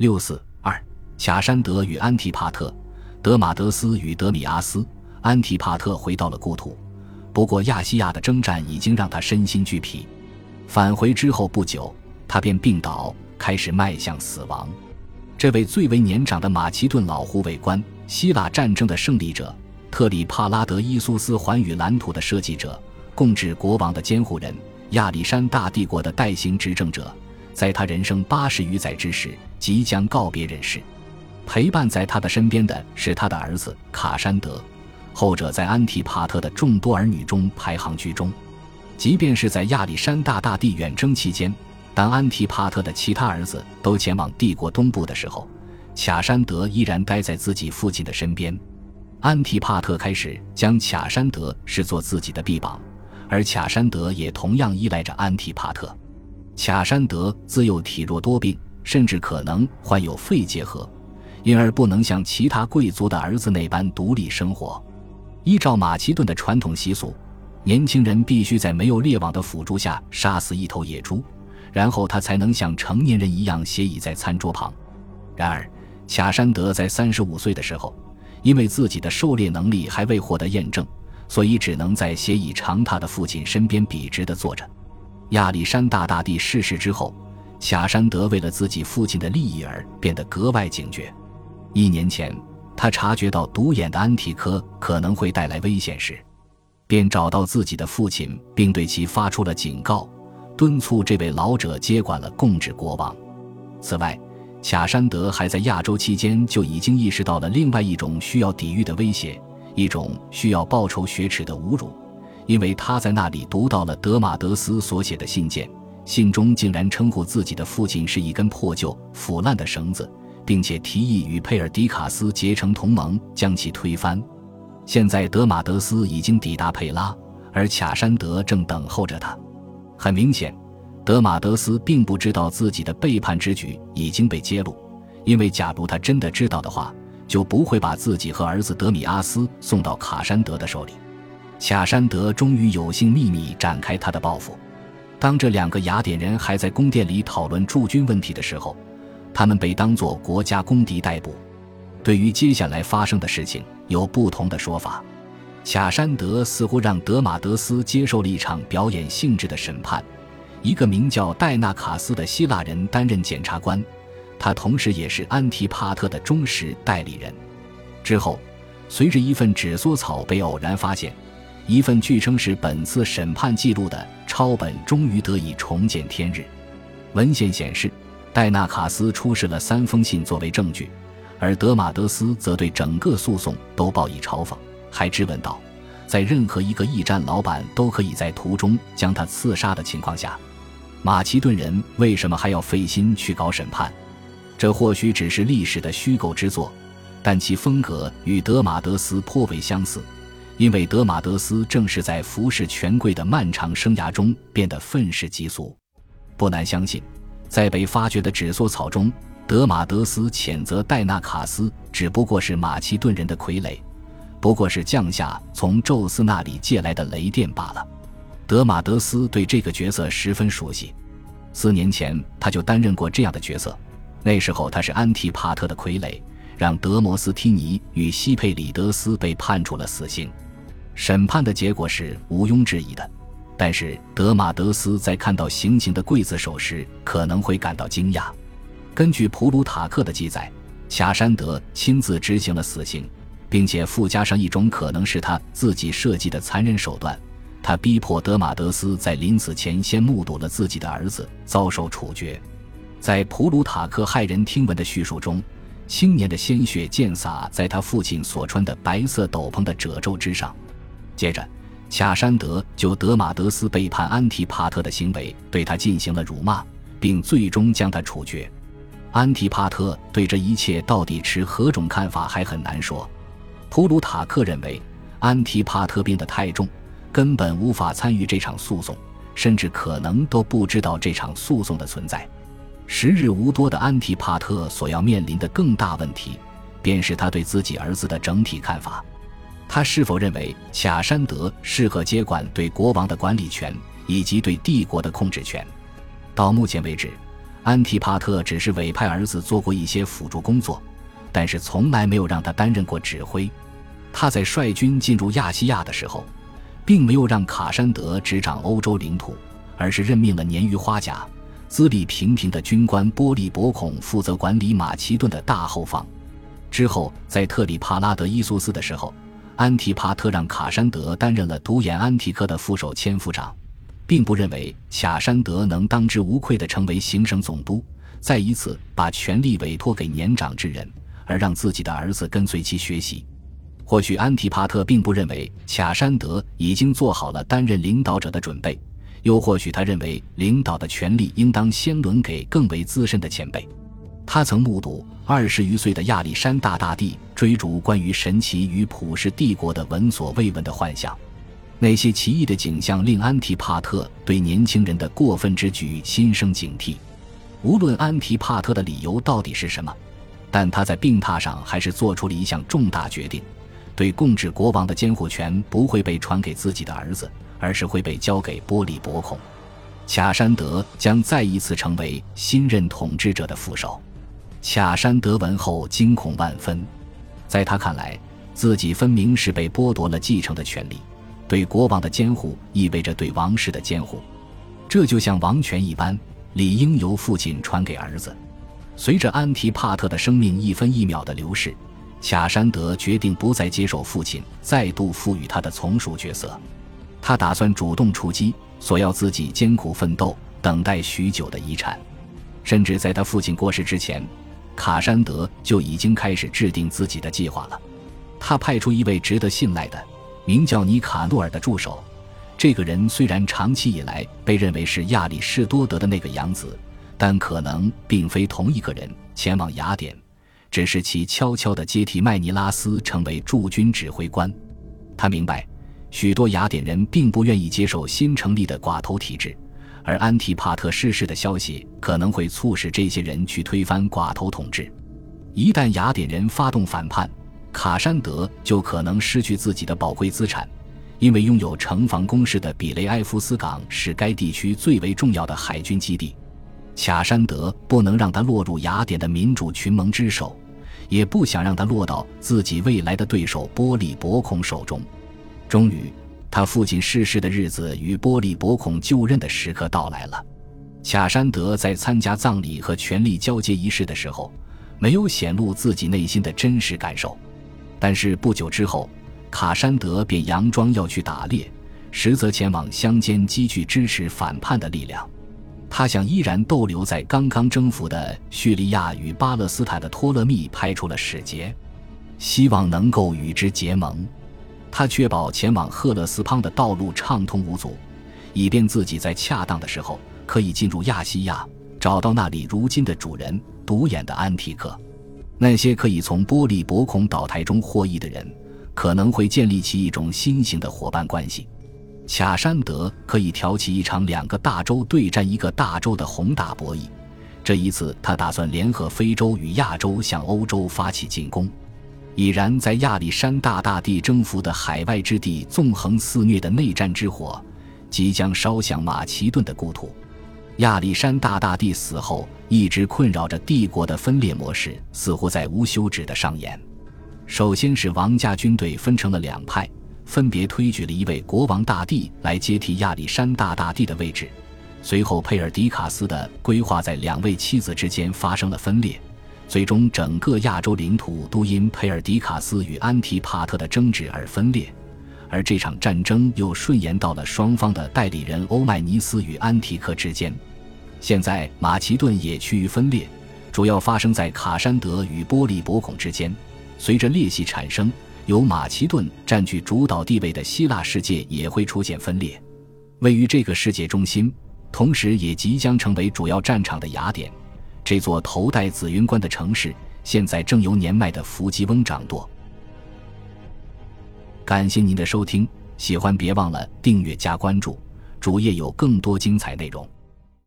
六四二，卡山德与安提帕特，德马德斯与德米阿斯。安提帕特回到了故土，不过亚细亚的征战已经让他身心俱疲。返回之后不久，他便病倒，开始迈向死亡。这位最为年长的马其顿老护卫官，希腊战争的胜利者，特里帕拉德伊苏斯环宇蓝图的设计者，共治国王的监护人，亚历山大帝国的代行执政者，在他人生八十余载之时，即将告别人世。陪伴在他的身边的是他的儿子卡山德。后者在安提帕特的众多儿女中排行居中，即便是在亚历山大大帝远征期间，当安提帕特的其他儿子都前往帝国东部的时候，卡山德依然待在自己父亲的身边。安提帕特开始将卡山德视作自己的臂膀，而卡山德也同样依赖着安提帕特。卡山德自幼体弱多病，甚至可能患有肺结核，因而不能像其他贵族的儿子那般独立生活。依照马其顿的传统习俗，年轻人必须在没有猎网的辅助下杀死一头野猪，然后他才能像成年人一样斜倚在餐桌旁。然而，卡山德在三十五岁的时候，因为自己的狩猎能力还未获得验证，所以只能在斜倚长榻的父亲身边笔直地坐着。亚历山大大帝逝世之后，卡山德为了自己父亲的利益而变得格外警觉。一年前。他察觉到独眼的安提柯可能会带来危险时，便找到自己的父亲，并对其发出了警告，敦促这位老者接管了共治国王。此外，卡山德还在亚洲期间就已经意识到了另外一种需要抵御的威胁，一种需要报仇雪耻的侮辱，因为他在那里读到了德马德斯所写的信件，信中竟然称呼自己的父亲是一根破旧、腐烂的绳子。并且提议与佩尔迪卡斯结成同盟，将其推翻。现在德马德斯已经抵达佩拉，而卡山德正等候着他。很明显，德马德斯并不知道自己的背叛之举已经被揭露，因为假如他真的知道的话，就不会把自己和儿子德米阿斯送到卡山德的手里。卡山德终于有幸秘密展开他的报复。当这两个雅典人还在宫殿里讨论驻军问题的时候。他们被当作国家公敌逮捕。对于接下来发生的事情，有不同的说法。卡山德似乎让德马德斯接受了一场表演性质的审判。一个名叫戴纳卡斯的希腊人担任检察官，他同时也是安提帕特的忠实代理人。之后，随着一份纸缩草被偶然发现，一份据称是本次审判记录的抄本终于得以重见天日。文献显示。戴纳卡斯出示了三封信作为证据，而德马德斯则对整个诉讼都报以嘲讽，还质问道：“在任何一个驿站老板都可以在途中将他刺杀的情况下，马其顿人为什么还要费心去搞审判？这或许只是历史的虚构之作，但其风格与德马德斯颇为相似，因为德马德斯正是在服侍权贵的漫长生涯中变得愤世嫉俗。不难相信。”在被发掘的纸缩草中，德马德斯谴责戴纳卡斯只不过是马其顿人的傀儡，不过是降下从宙斯那里借来的雷电罢了。德马德斯对这个角色十分熟悉，四年前他就担任过这样的角色。那时候他是安提帕特的傀儡，让德摩斯提尼与西佩里德斯被判处了死刑。审判的结果是毋庸置疑的。但是德马德斯在看到行刑的刽子手时，可能会感到惊讶。根据普鲁塔克的记载，卡山德亲自执行了死刑，并且附加上一种可能是他自己设计的残忍手段：他逼迫德马德斯在临死前先目睹了自己的儿子遭受处决。在普鲁塔克骇人听闻的叙述中，青年的鲜血溅洒在他父亲所穿的白色斗篷的褶皱之上。接着。卡山德就德马德斯背叛安提帕特的行为对他进行了辱骂，并最终将他处决。安提帕特对这一切到底持何种看法还很难说。普鲁塔克认为安提帕特病得太重，根本无法参与这场诉讼，甚至可能都不知道这场诉讼的存在。时日无多的安提帕特所要面临的更大问题，便是他对自己儿子的整体看法。他是否认为卡山德适合接管对国王的管理权以及对帝国的控制权？到目前为止，安提帕特只是委派儿子做过一些辅助工作，但是从来没有让他担任过指挥。他在率军进入亚细亚的时候，并没有让卡山德执掌欧洲领土，而是任命了年逾花甲、资历平平的军官波利伯孔负责管理马其顿的大后方。之后，在特里帕拉德伊苏斯的时候，安提帕特让卡山德担任了独眼安提柯的副手千夫长。并不认为卡山德能当之无愧地成为行省总督，再一次把权力委托给年长之人，而让自己的儿子跟随其学习。或许安提帕特并不认为卡山德已经做好了担任领导者的准备，又或许他认为领导的权力应当先轮给更为资深的前辈。他曾目睹二十余岁的亚历山大大帝追逐关于神奇与普世帝国的闻所未闻的幻想。那些奇异的景象令安提帕特对年轻人的过分之举心生警惕。无论安提帕特的理由到底是什么，但他在病榻上还是做出了一项重大决定：对共治国王的监护权不会被传给自己的儿子，而是会被交给波利伯孔。卡山德将再一次成为新任统治者的副手。卡山德闻后惊恐万分，在他看来，自己分明是被剥夺了继承的权利。对国王的监护意味着对王室的监护，这就像王权一般，理应由父亲传给儿子。随着安提帕特的生命一分一秒的流逝，卡山德决定不再接受父亲再度赋予他的从属角色，他打算主动出击，索要自己艰苦奋斗、等待许久的遗产。甚至在他父亲过世之前，卡山德就已经开始制定自己的计划了。他派出一位值得信赖的。名叫尼卡诺尔的助手，这个人虽然长期以来被认为是亚里士多德的那个养子，但可能并非同一个人。前往雅典，只是其悄悄地接替麦尼拉斯成为驻军指挥官。他明白，许多雅典人并不愿意接受新成立的寡头体制，而安提帕特逝世的消息可能会促使这些人去推翻寡头统治。一旦雅典人发动反叛，卡山德就可能失去自己的宝贵资产，因为拥有城防工事的比雷埃夫斯港是该地区最为重要的海军基地。卡山德不能让他落入雅典的民主群盟之手，也不想让他落到自己未来的对手波利伯孔手中。终于，他父亲逝世的日子与波利伯孔就任的时刻到来了。卡山德在参加葬礼和权力交接仪式的时候，没有显露自己内心的真实感受。但是不久之后，卡山德便佯装要去打猎，实则前往乡间积聚支持反叛的力量。他向依然逗留在刚刚征服的叙利亚与巴勒斯坦的托勒密派出了使节，希望能够与之结盟。他确保前往赫勒斯滂的道路畅通无阻，以便自己在恰当的时候可以进入亚细亚，找到那里如今的主人——独眼的安提克。那些可以从玻璃薄孔岛台中获益的人，可能会建立起一种新型的伙伴关系。卡山德可以挑起一场两个大洲对战一个大洲的宏大博弈。这一次，他打算联合非洲与亚洲向欧洲发起进攻。已然在亚历山大大帝征服的海外之地纵横肆虐的内战之火，即将烧向马其顿的故土。亚历山大大帝死后，一直困扰着帝国的分裂模式似乎在无休止的上演。首先是王家军队分成了两派，分别推举了一位国王大帝来接替亚历山大大帝的位置。随后，佩尔迪卡斯的规划在两位妻子之间发生了分裂，最终整个亚洲领土都因佩尔迪卡斯与安提帕特的争执而分裂。而这场战争又顺延到了双方的代理人欧迈尼斯与安提克之间。现在马其顿也趋于分裂，主要发生在卡山德与波利伯孔之间。随着裂隙产生，由马其顿占据主导地位的希腊世界也会出现分裂。位于这个世界中心，同时也即将成为主要战场的雅典，这座头戴紫云冠的城市，现在正由年迈的伏吉翁掌舵。感谢您的收听，喜欢别忘了订阅加关注，主页有更多精彩内容。